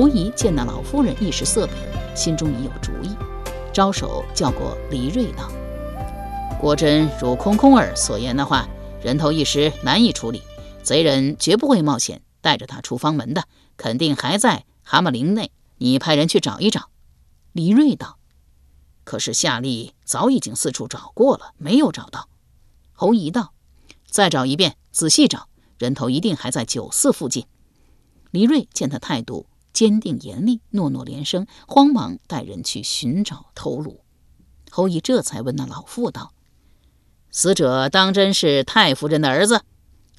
侯姨见那老夫人一时色变，心中已有主意，招手叫过李瑞道：“果真如空空儿所言的话，人头一时难以处理，贼人绝不会冒险带着他出方门的，肯定还在蛤蟆陵内。你派人去找一找。”李瑞道：“可是夏吏早已经四处找过了，没有找到。”侯姨道：“再找一遍，仔细找，人头一定还在酒肆附近。”李瑞见他态度。坚定严厉，诺诺连声，慌忙带人去寻找头颅。侯乙这才问那老妇道：“死者当真是太夫人的儿子？”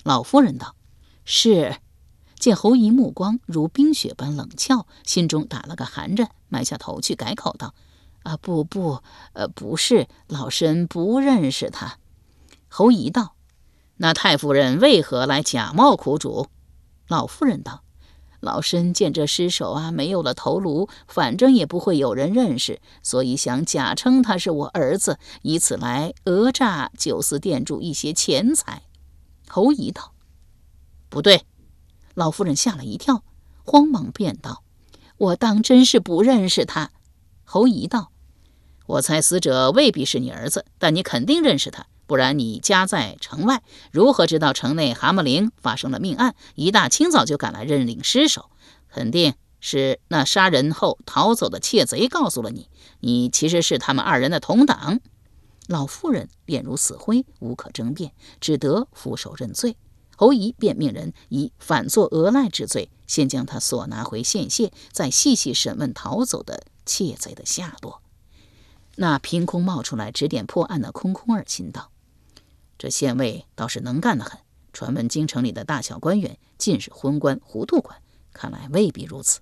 老夫人道：“是。”见侯乙目光如冰雪般冷峭，心中打了个寒战，埋下头去改口道：“啊，不不，呃，不是，老身不认识他。”侯乙道：“那太夫人为何来假冒苦主？”老夫人道。老身见这尸首啊，没有了头颅，反正也不会有人认识，所以想假称他是我儿子，以此来讹诈酒肆店主一些钱财。侯姨道：“不对。”老夫人吓了一跳，慌忙便道：“我当真是不认识他。”侯姨道：“我猜死者未必是你儿子，但你肯定认识他。”不然你家在城外，如何知道城内蛤蟆陵发生了命案？一大清早就赶来认领尸首，肯定是那杀人后逃走的窃贼告诉了你。你其实是他们二人的同党。老妇人脸如死灰，无可争辩，只得俯首认罪。侯姨便命人以反作讹赖之罪，先将他所拿回县县，再细细审问逃走的窃贼的下落。那凭空冒出来指点破案的空空儿心道。这县尉倒是能干得很，传闻京城里的大小官员尽是昏官糊涂官，看来未必如此。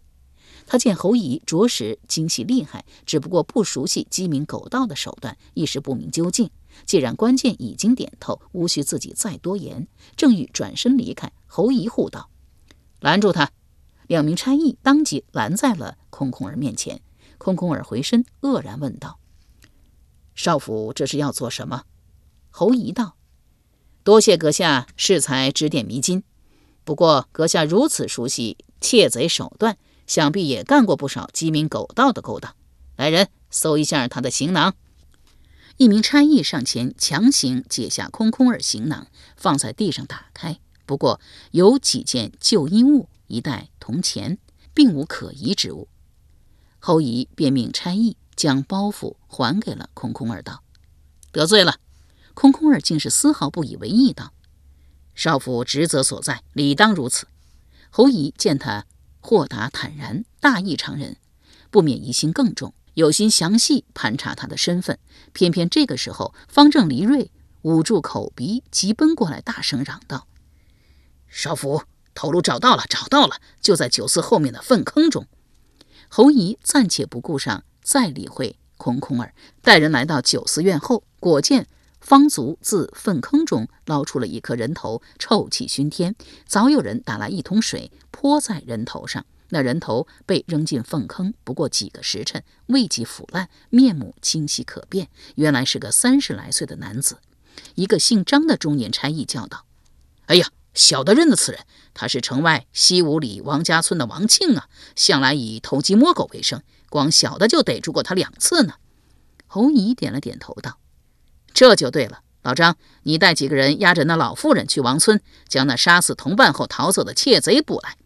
他见侯乙着实精细厉害，只不过不熟悉鸡鸣狗盗的手段，一时不明究竟。既然关键已经点透，无需自己再多言。正欲转身离开，侯乙护道：“拦住他！”两名差役当即拦在了空空儿面前。空空儿回身愕然问道：“少府这是要做什么？”侯乙道。多谢阁下适才指点迷津，不过阁下如此熟悉窃贼手段，想必也干过不少鸡鸣狗盗的勾当。来人，搜一下他的行囊。一名差役上前强行解下空空儿行囊，放在地上打开。不过有几件旧衣物，一袋铜钱，并无可疑之物。后羿便命差役将包袱还给了空空儿，道：“得罪了。”空空儿竟是丝毫不以为意，道：“少府职责所在，理当如此。”侯乙见他豁达坦然，大义常人，不免疑心更重，有心详细盘查他的身份。偏偏这个时候，方正黎瑞捂住口鼻，急奔过来，大声嚷道：“少府，头颅找到了，找到了，就在酒肆后面的粪坑中。”侯乙暂且不顾上再理会空空儿，带人来到酒肆院后，果见。方足自粪坑中捞出了一颗人头，臭气熏天。早有人打来一桶水泼在人头上，那人头被扔进粪坑，不过几个时辰，未及腐烂，面目清晰可辨，原来是个三十来岁的男子。一个姓张的中年差役叫道：“哎呀，小的认得此人，他是城外西五里王家村的王庆啊，向来以偷鸡摸狗为生，光小的就逮住过他两次呢。”侯乙点了点头道。这就对了，老张，你带几个人押着那老妇人去王村，将那杀死同伴后逃走的窃贼捕来。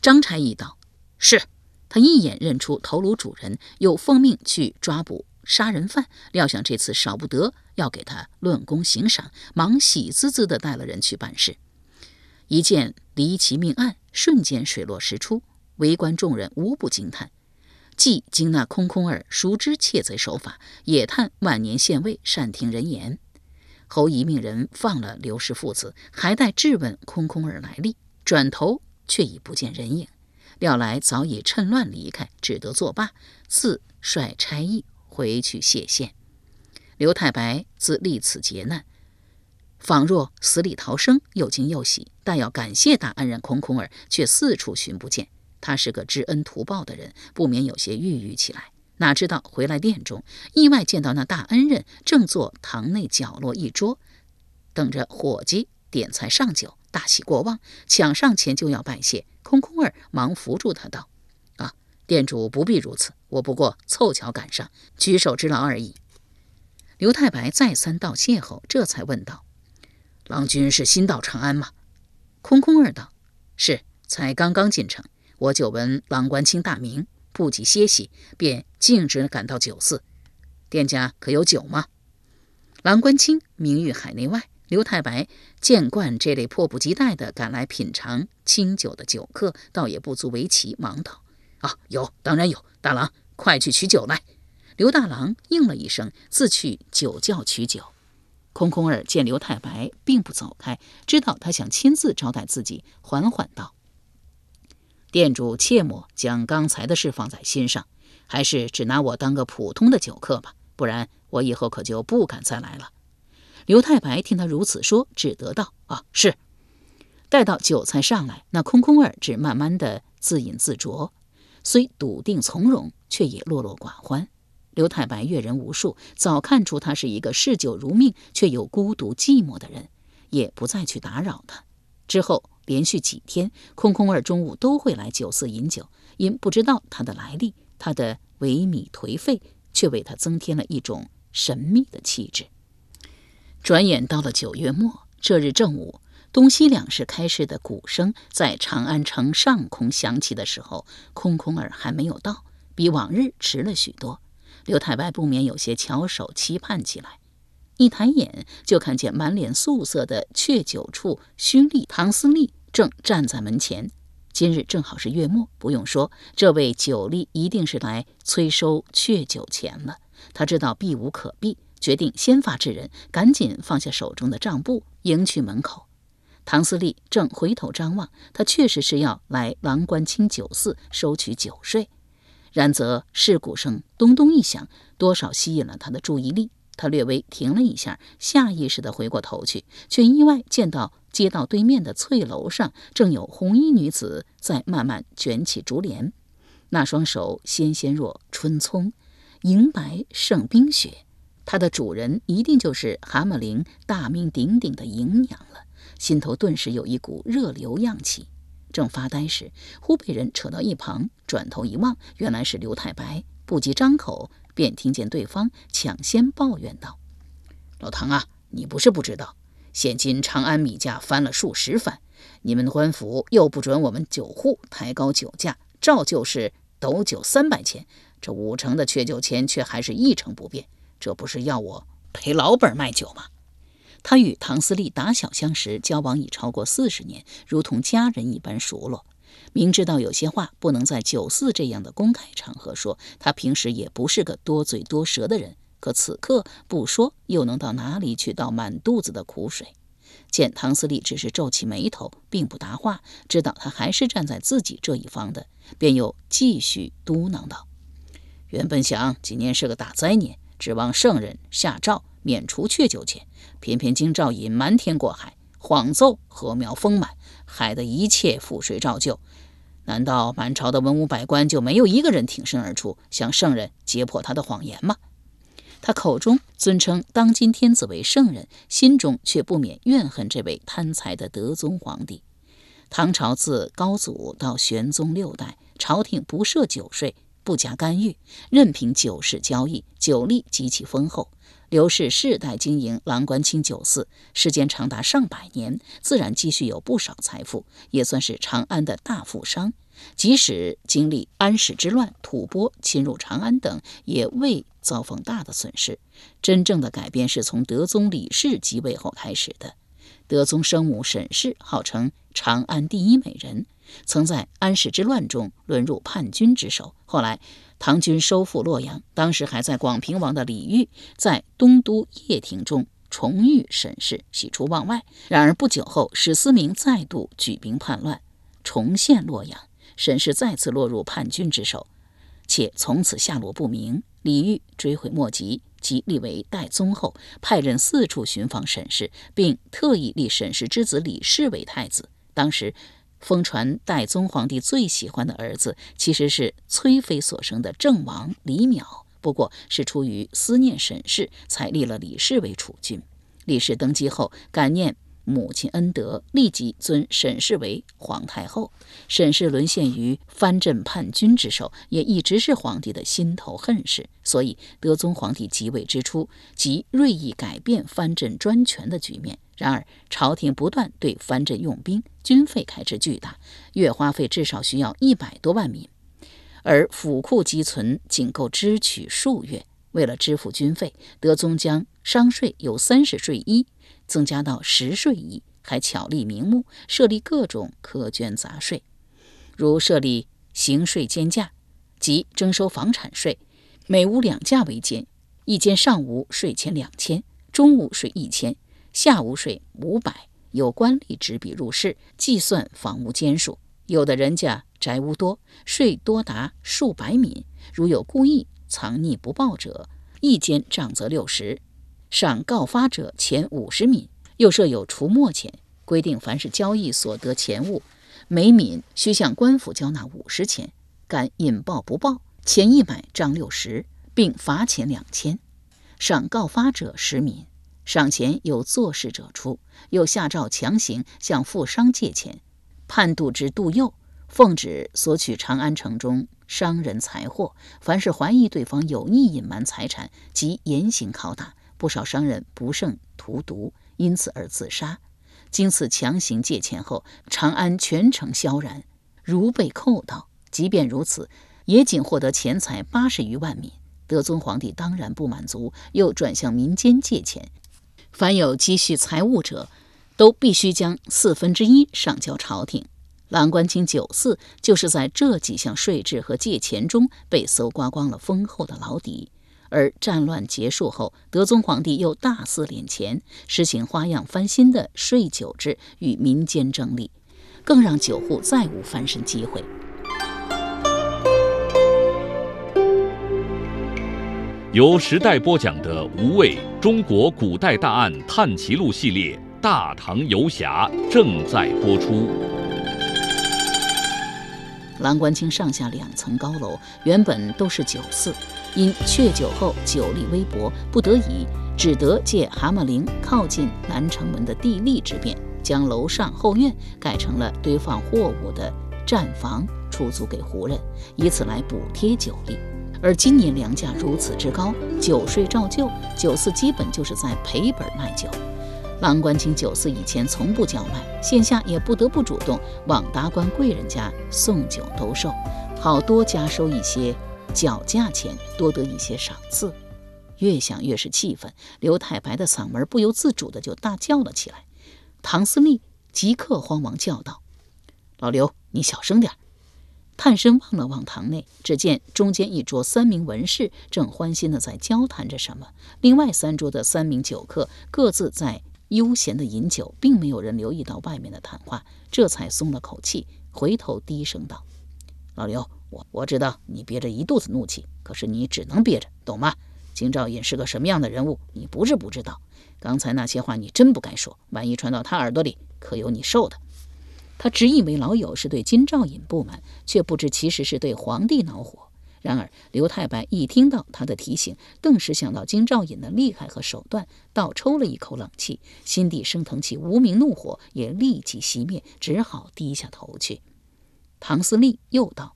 张差役道：“是。”他一眼认出头颅主人，又奉命去抓捕杀人犯。料想这次少不得要给他论功行赏，忙喜滋滋地带了人去办事。一件离奇命案瞬间水落石出，围观众人无不惊叹。既惊那空空儿熟知窃贼手法，也叹万年县尉善听人言。侯乙命人放了刘氏父子，还待质问空空儿来历，转头却已不见人影。料来早已趁乱离开，只得作罢，自率差役回去谢县。刘太白自历此劫难，仿若死里逃生，又惊又喜。但要感谢大恩人空空儿，却四处寻不见。他是个知恩图报的人，不免有些郁郁起来。哪知道回来殿中，意外见到那大恩人正坐堂内角落一桌，等着伙计点菜上酒，大喜过望，抢上前就要拜谢。空空儿忙扶住他道：“啊，店主不必如此，我不过凑巧赶上，举手之劳而已。”刘太白再三道谢后，这才问道：“郎君是新到长安吗？”空空儿道：“是，才刚刚进城。我久闻郎官卿大名，不及歇息，便径直赶到酒肆。店家可有酒吗？”郎官清名誉海内外。刘太白见惯这类迫不及待地赶来品尝清酒的酒客，倒也不足为奇，忙道：“啊，有，当然有。大郎，快去取酒来。”刘大郎应了一声，自去酒窖取酒。空空儿见刘太白并不走开，知道他想亲自招待自己，缓缓道：“店主切莫将刚才的事放在心上，还是只拿我当个普通的酒客吧，不然我以后可就不敢再来了。”刘太白听他如此说，只得道：“啊，是。”待到酒菜上来，那空空儿只慢慢的自饮自酌，虽笃定从容，却也落落寡欢。刘太白阅人无数，早看出他是一个嗜酒如命却又孤独寂寞的人，也不再去打扰他。之后连续几天，空空儿中午都会来酒肆饮酒，因不知道他的来历，他的萎靡颓废却为他增添了一种神秘的气质。转眼到了九月末，这日正午，东西两市开市的鼓声在长安城上空响起的时候，空空儿还没有到，比往日迟了许多。刘太白不免有些翘首期盼起来。一抬眼就看见满脸素色的阙酒处勋吏唐思利正站在门前。今日正好是月末，不用说，这位酒吏一定是来催收阙酒钱了。他知道避无可避。决定先发制人，赶紧放下手中的账簿，迎去门口。唐思利正回头张望，他确实是要来郎官清酒肆收取酒税。然则市鼓声咚咚一响，多少吸引了他的注意力。他略微停了一下，下意识地回过头去，却意外见到街道对面的翠楼上，正有红衣女子在慢慢卷起竹帘，那双手纤纤若春葱，银白胜冰雪。它的主人一定就是蛤蟆陵大名鼎鼎的银娘了，心头顿时有一股热流漾起。正发呆时，忽被人扯到一旁，转头一望，原来是刘太白。不及张口，便听见对方抢先抱怨道：“老唐啊，你不是不知道，现今长安米价翻了数十番，你们的官府又不准我们酒户抬高酒价，照旧是斗酒三百钱，这五成的缺酒钱却还是一成不变。”这不是要我赔老本卖酒吗？他与唐思立打小相识，交往已超过四十年，如同家人一般熟络。明知道有些话不能在酒肆这样的公开场合说，他平时也不是个多嘴多舌的人。可此刻不说，又能到哪里去倒满肚子的苦水？见唐思礼只是皱起眉头，并不答话，知道他还是站在自己这一方的，便又继续嘟囔道：“原本想今年是个大灾年。”指望圣人下诏免除阙酒钱，偏偏京兆尹瞒天过海，谎奏禾苗丰满，害得一切覆水照旧。难道满朝的文武百官就没有一个人挺身而出，向圣人揭破他的谎言吗？他口中尊称当今天子为圣人，心中却不免怨恨这位贪财的德宗皇帝。唐朝自高祖到玄宗六代，朝廷不设酒税。不加干预，任凭酒市交易，酒利极其丰厚。刘氏世代经营郎官清酒肆，时间长达上百年，自然积蓄有不少财富，也算是长安的大富商。即使经历安史之乱、吐蕃侵入长安等，也未遭逢大的损失。真正的改变是从德宗李氏即位后开始的。德宗生母沈氏号称长安第一美人，曾在安史之乱中沦入叛军之手。后来唐军收复洛阳，当时还在广平王的李煜在东都掖庭中重遇沈氏，喜出望外。然而不久后，史思明再度举兵叛乱。重现洛阳，沈氏再次落入叛军之手，且从此下落不明。李煜追悔莫及，即立为代宗后，派人四处寻访沈氏，并特意立沈氏之子李氏为太子。当时疯传代宗皇帝最喜欢的儿子，其实是崔妃所生的郑王李淼，不过是出于思念沈氏，才立了李氏为储君。李氏登基后，感念。母亲恩德，立即尊沈氏为皇太后。沈氏沦陷于藩镇叛军之手，也一直是皇帝的心头恨事。所以，德宗皇帝即位之初，即锐意改变藩镇专权的局面。然而，朝廷不断对藩镇用兵，军费开支巨大，月花费至少需要一百多万民，而府库积存仅够支取数月。为了支付军费，德宗将商税由三十税一。增加到十税一，还巧立名目设立各种苛捐杂税，如设立行税间价，即征收房产税，每屋两价为间，一间上屋税前两千，中屋税一千，下屋税五百。有官吏执笔入室计算房屋间数，有的人家宅屋多，税多达数百米，如有故意藏匿不报者，一间账则六十。赏告发者钱五十敏，又设有除没钱，规定凡是交易所得钱物，每敏需向官府交纳五十钱。敢引报不报，钱一百，账六十，并罚钱两千。赏告发者十敏，赏钱由做事者出。又下诏强行向富商借钱。叛度之杜佑，奉旨索取长安城中商人财货，凡是怀疑对方有意隐瞒财产，即严刑拷打。不少商人不慎荼毒，因此而自杀。经此强行借钱后，长安全城萧然，如被扣到。即便如此，也仅获得钱财八十余万米。德宗皇帝当然不满足，又转向民间借钱。凡有积蓄财物者，都必须将四分之一上交朝廷。郎官清九四就是在这几项税制和借钱中被搜刮光了丰厚的老底。而战乱结束后，德宗皇帝又大肆敛钱，实行花样翻新的税酒制，与民间争利，更让酒户再无翻身机会。由时代播讲的《无畏中国古代大案探奇录》系列《大唐游侠》正在播出。蓝官清上下两层高楼，原本都是酒肆。因阙酒后酒力微薄，不得已只得借蛤蟆陵靠近南城门的地利之便，将楼上后院改成了堆放货物的站房，出租给胡人，以此来补贴酒力。而今年粮价如此之高，酒税照旧，酒肆基本就是在赔本卖酒。郎官清酒肆以前从不叫卖，现下也不得不主动往达官贵人家送酒兜售，好多加收一些。脚价钱多得一些赏赐，越想越是气愤。刘太白的嗓门不由自主的就大叫了起来。唐思利即刻慌忙叫道：“老刘，你小声点探身望了望堂内，只见中间一桌三名文士正欢心的在交谈着什么，另外三桌的三名酒客各自在悠闲的饮酒，并没有人留意到外面的谈话，这才松了口气，回头低声道：“老刘。”我我知道你憋着一肚子怒气，可是你只能憋着，懂吗？金兆尹是个什么样的人物，你不是不知道。刚才那些话你真不该说，万一传到他耳朵里，可有你受的。他只以为老友是对金兆尹不满，却不知其实是对皇帝恼火。然而刘太白一听到他的提醒，顿时想到金兆尹的厉害和手段，倒抽了一口冷气，心底升腾起无名怒火，也立即熄灭，只好低下头去。唐思利又道。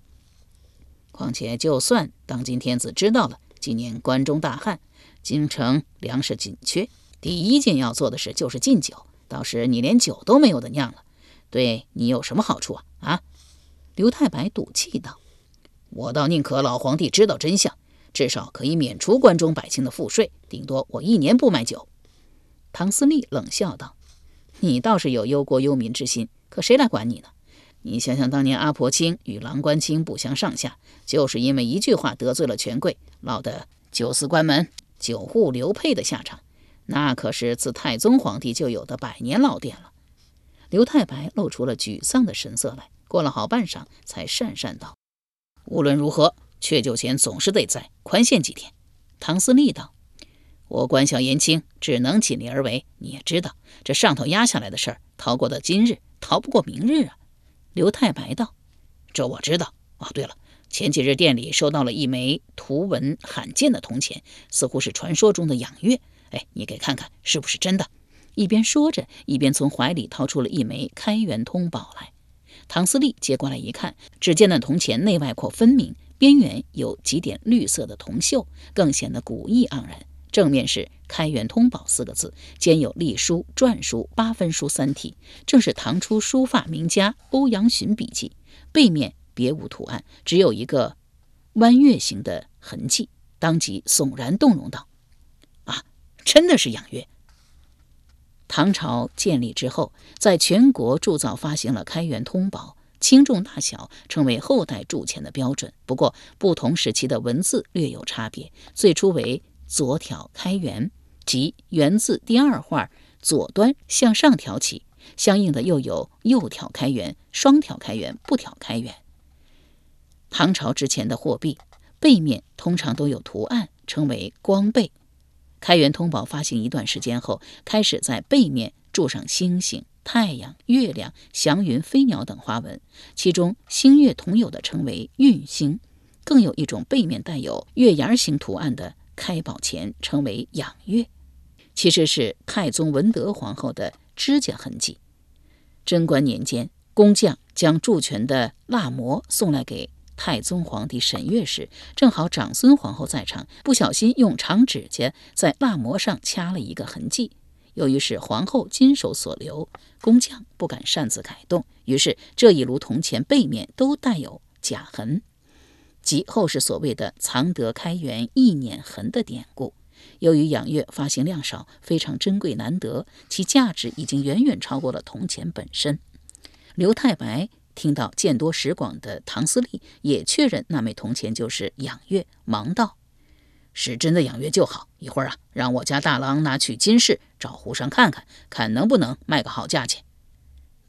况且，就算当今天子知道了今年关中大旱，京城粮食紧缺，第一件要做的事就是禁酒。到时你连酒都没有的酿了，对你有什么好处啊？啊！刘太白赌气道：“我倒宁可老皇帝知道真相，至少可以免除关中百姓的赋税，顶多我一年不卖酒。”唐思立冷笑道：“你倒是有忧国忧民之心，可谁来管你呢？你想想当年阿婆青与郎官青不相上下，就是因为一句话得罪了权贵，落得九司关门、九户流配的下场，那可是自太宗皇帝就有的百年老店了。”刘太白露出了沮丧的神色来。过了好半晌，才讪讪道：“无论如何，确酒钱总是得在，宽限几天。”唐思立道：“我官小言轻，只能尽力而为。你也知道，这上头压下来的事儿，逃过的今日，逃不过明日啊。”刘太白道：“这我知道。哦，对了，前几日店里收到了一枚图文罕见的铜钱，似乎是传说中的养月。哎，你给看看是不是真的？”一边说着，一边从怀里掏出了一枚开元通宝来。唐思立接过来一看，只见那铜钱内外廓分明，边缘有几点绿色的铜锈，更显得古意盎然。正面是“开元通宝”四个字，兼有隶书、篆书、八分书三体，正是唐初书法名家欧阳询笔迹。背面别无图案，只有一个弯月形的痕迹，当即悚然动容道：“啊，真的是养月！”唐朝建立之后，在全国铸造发行了开元通宝，轻重大小成为后代铸钱的标准。不过，不同时期的文字略有差别。最初为左挑开元，即元字第二画左端向上挑起；相应的又有右挑开元、双挑开元、不挑开元。唐朝之前的货币背面通常都有图案，称为光背。开元通宝发行一段时间后，开始在背面铸上星星、太阳、月亮、祥云、飞鸟等花纹，其中星月同有的称为运星，更有一种背面带有月牙形图案的开宝钱，称为养月，其实是太宗文德皇后的指甲痕迹。贞观年间，工匠将铸权的蜡模送来给。太宗皇帝审阅时，正好长孙皇后在场，不小心用长指甲在蜡模上掐了一个痕迹。由于是皇后金手所留，工匠不敢擅自改动，于是这一炉铜钱背面都带有甲痕，即后世所谓的“藏德开元意捻痕”的典故。由于养月发行量少，非常珍贵难得，其价值已经远远超过了铜钱本身。刘太白。听到见多识广的唐思立也确认那枚铜钱就是养月，忙道：“是真的养月就好。一会儿啊，让我家大郎拿去金市找胡商看看，看能不能卖个好价钱。”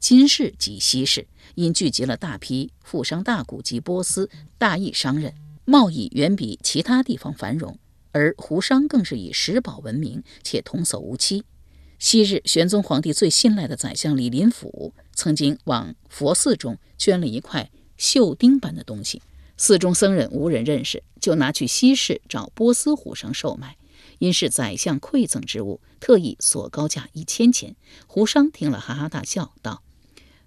金市即西市，因聚集了大批富商大贾及波斯、大邑商人，贸易远比其他地方繁荣，而胡商更是以石宝闻名，且童叟无欺。昔日玄宗皇帝最信赖的宰相李林甫，曾经往佛寺中捐了一块绣钉般的东西，寺中僧人无人认识，就拿去西市找波斯胡商售卖。因是宰相馈赠之物，特意索高价一千钱。胡商听了，哈哈大笑，道：“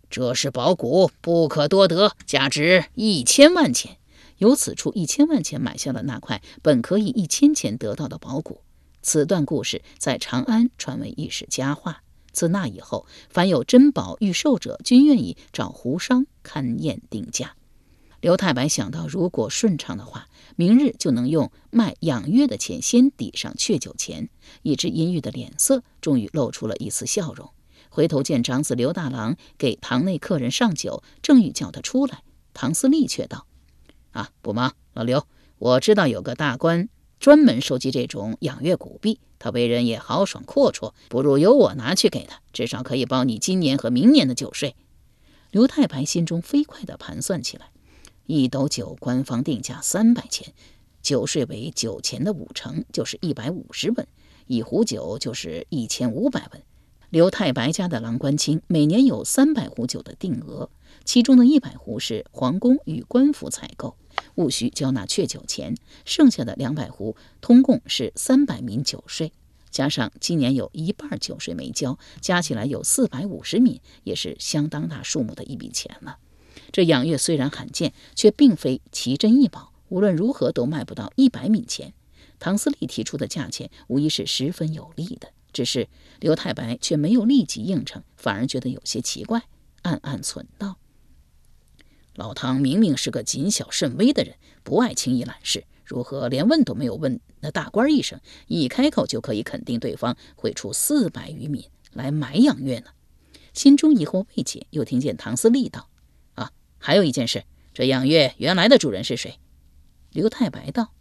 这是宝骨，不可多得，价值一千万钱。”由此处一千万钱买下了那块本可以一千钱得到的宝骨。此段故事在长安传为一时佳话。自那以后，凡有珍宝欲售者，均愿意找胡商勘验定价。刘太白想到，如果顺畅的话，明日就能用卖养月的钱先抵上确酒钱。一只阴郁的脸色终于露出了一丝笑容。回头见长子刘大郎给堂内客人上酒，正欲叫他出来，唐思立却道：“啊，不忙，老刘，我知道有个大官。”专门收集这种养月古币，他为人也豪爽阔绰，不如由我拿去给他，至少可以包你今年和明年的酒税。刘太白心中飞快地盘算起来：一斗酒官方定价三百钱，酒税为酒钱的五成，就是一百五十文；一壶酒就是一千五百文。刘太白家的郎官卿每年有三百壶酒的定额，其中的一百壶是皇宫与官府采购。务需交纳确酒钱，剩下的两百壶通共是三百民酒税，加上今年有一半酒税没交，加起来有四百五十民，也是相当大数目的一笔钱了。这养月虽然罕见，却并非奇珍异宝，无论如何都卖不到一百米钱。唐思立提出的价钱无疑是十分有利的，只是刘太白却没有立即应承，反而觉得有些奇怪，暗暗忖道。老唐明明是个谨小慎微的人，不爱轻易揽事，如何连问都没有问那大官一声，一开口就可以肯定对方会出四百余米来买养月呢？心中疑惑未解，又听见唐思利道：“啊，还有一件事，这养月原来的主人是谁？”刘太白道：“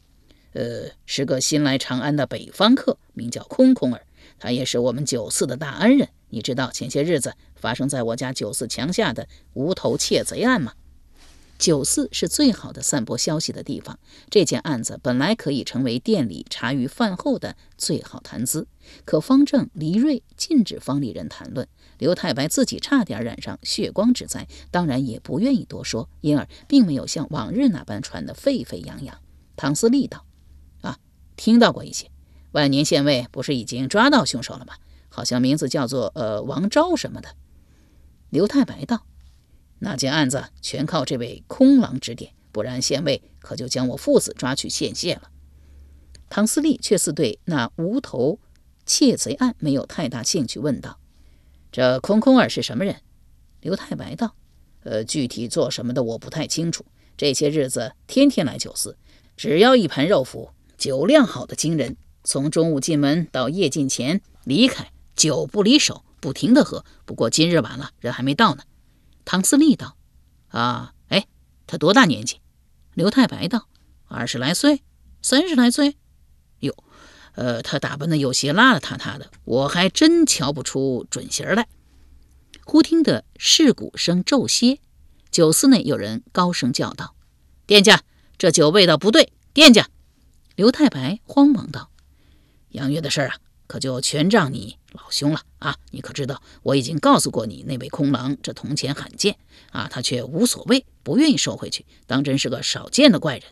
呃，是个新来长安的北方客，名叫空空儿，他也是我们九寺的大恩人。你知道前些日子发生在我家九寺墙下的无头窃贼案吗？”九寺是最好的散播消息的地方。这件案子本来可以成为店里茶余饭后的最好谈资，可方正、黎瑞禁止方里人谈论。刘太白自己差点染上血光之灾，当然也不愿意多说，因而并没有像往日那般传得沸沸扬扬。唐思利道：“啊，听到过一些。万年县尉不是已经抓到凶手了吗？好像名字叫做呃王昭什么的。”刘太白道。那件案子全靠这位空狼指点，不然县尉可就将我父子抓去献谢了。唐思利却似对那无头窃贼案没有太大兴趣，问道：“这空空儿是什么人？”刘太白道：“呃，具体做什么的我不太清楚。这些日子天天来酒肆，只要一盘肉脯，酒量好的惊人。从中午进门到夜尽前离开，酒不离手，不停的喝。不过今日晚了，人还没到呢。”唐思立道：“啊，哎，他多大年纪？”刘太白道：“二十来岁，三十来岁。哟，呃，他打扮的有些邋邋遢遢的，我还真瞧不出准形来。”忽听得市鼓声骤歇，酒肆内有人高声叫道：“店家，这酒味道不对！店家！”刘太白慌忙道：“杨月的事儿啊，可就全仗你。”老兄了啊！你可知道我已经告诉过你，那位空狼这铜钱罕见啊，他却无所谓，不愿意收回去，当真是个少见的怪人。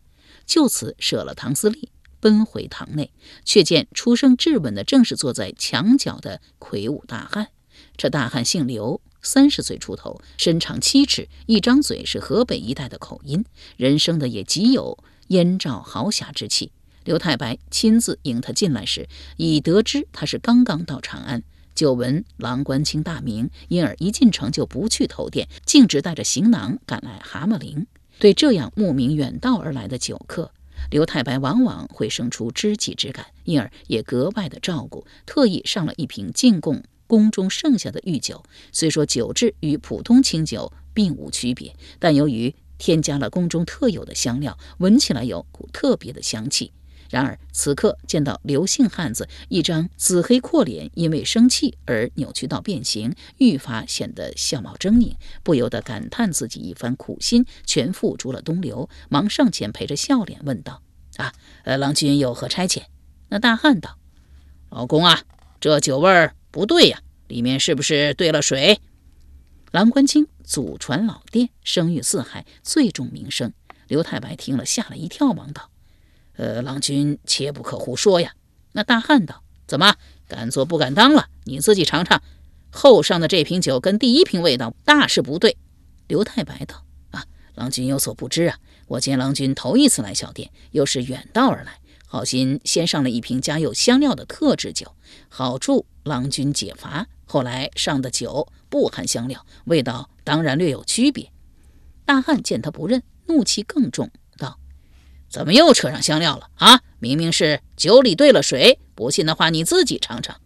就此舍了唐思利，奔回堂内，却见出声质问的正是坐在墙角的魁梧大汉。这大汉姓刘，三十岁出头，身长七尺，一张嘴是河北一带的口音，人生的也极有燕赵豪侠之气。刘太白亲自迎他进来时，已得知他是刚刚到长安，久闻郎官卿大名，因而一进城就不去投店，径直带着行囊赶来蛤蟆陵。对这样慕名远道而来的酒客，刘太白往往会生出知己之感，因而也格外的照顾，特意上了一瓶进贡宫中剩下的御酒。虽说酒质与普通清酒并无区别，但由于添加了宫中特有的香料，闻起来有股特别的香气。然而此刻见到刘姓汉子一张紫黑阔脸，因为生气而扭曲到变形，愈发显得相貌狰狞，不由得感叹自己一番苦心全付诸了东流，忙上前陪着笑脸问道：“啊，呃，郎君有何差遣？”那大汉道：“老公啊，这酒味儿不对呀，里面是不是兑了水？”郎官清祖传老店，声誉四海，最重名声。刘太白听了吓了一跳，忙道。呃，郎君切不可胡说呀！那大汉道：“怎么敢做不敢当了？你自己尝尝，后上的这瓶酒跟第一瓶味道大是不对。”刘太白道：“啊，郎君有所不知啊，我见郎君头一次来小店，又是远道而来，好心先上了一瓶加有香料的特制酒，好助郎君解乏。后来上的酒不含香料，味道当然略有区别。”大汉见他不认，怒气更重。怎么又扯上香料了啊？明明是酒里兑了水，不信的话你自己尝尝。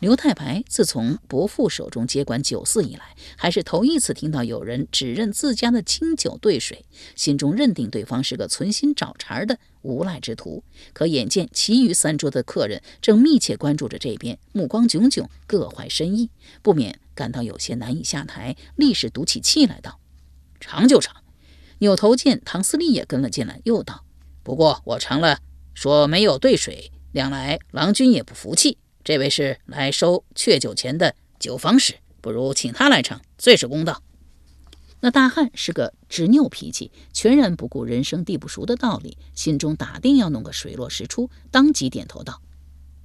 刘太白自从伯父手中接管酒肆以来，还是头一次听到有人指认自家的清酒兑水，心中认定对方是个存心找茬的无赖之徒。可眼见其余三桌的客人正密切关注着这边，目光炯炯，各怀深意，不免感到有些难以下台，立时赌起气来道：“尝就尝。”扭头见唐思利也跟了进来，又道。不过我尝了，说没有兑水，两来郎君也不服气。这位是来收雀酒钱的酒坊使，不如请他来尝，最是公道。那大汉是个执拗脾气，全然不顾人生地不熟的道理，心中打定要弄个水落石出，当即点头道：“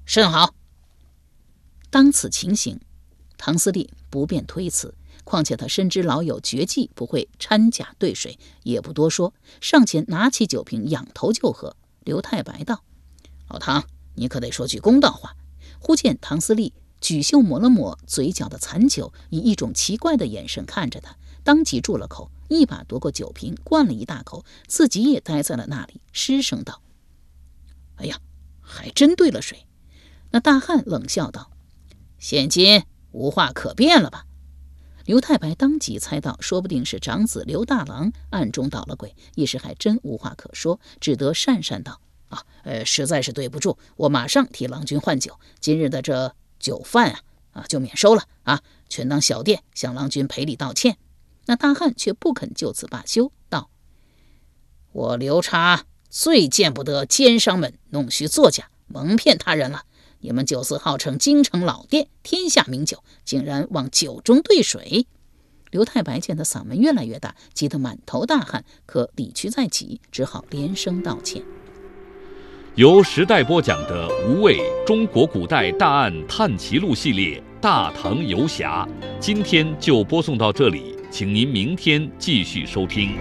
甚好。”当此情形，唐思利不便推辞。况且他深知老友绝技不会掺假兑水，也不多说，上前拿起酒瓶，仰头就喝。刘太白道：“老唐，你可得说句公道话。”忽见唐思利举袖抹了抹嘴角的残酒，以一种奇怪的眼神看着他，当即住了口，一把夺过酒瓶，灌了一大口，自己也呆在了那里，失声道：“哎呀，还真兑了水。”那大汉冷笑道：“现今无话可辩了吧？”刘太白当即猜到，说不定是长子刘大郎暗中捣了鬼，一时还真无话可说，只得讪讪道：“啊，呃，实在是对不住，我马上替郎君换酒，今日的这酒饭啊，啊，就免收了啊，全当小店向郎君赔礼道歉。”那大汉却不肯就此罢休，道：“我刘叉最见不得奸商们弄虚作假，蒙骗他人了。你们酒肆号称京城老店，天下名酒，竟然往酒中兑水！”刘太白见他嗓门越来越大，急得满头大汗，可理屈在即，只好连声道歉。由时代播讲的《无畏中国古代大案探奇录》系列《大唐游侠》，今天就播送到这里。请您明天继续收听。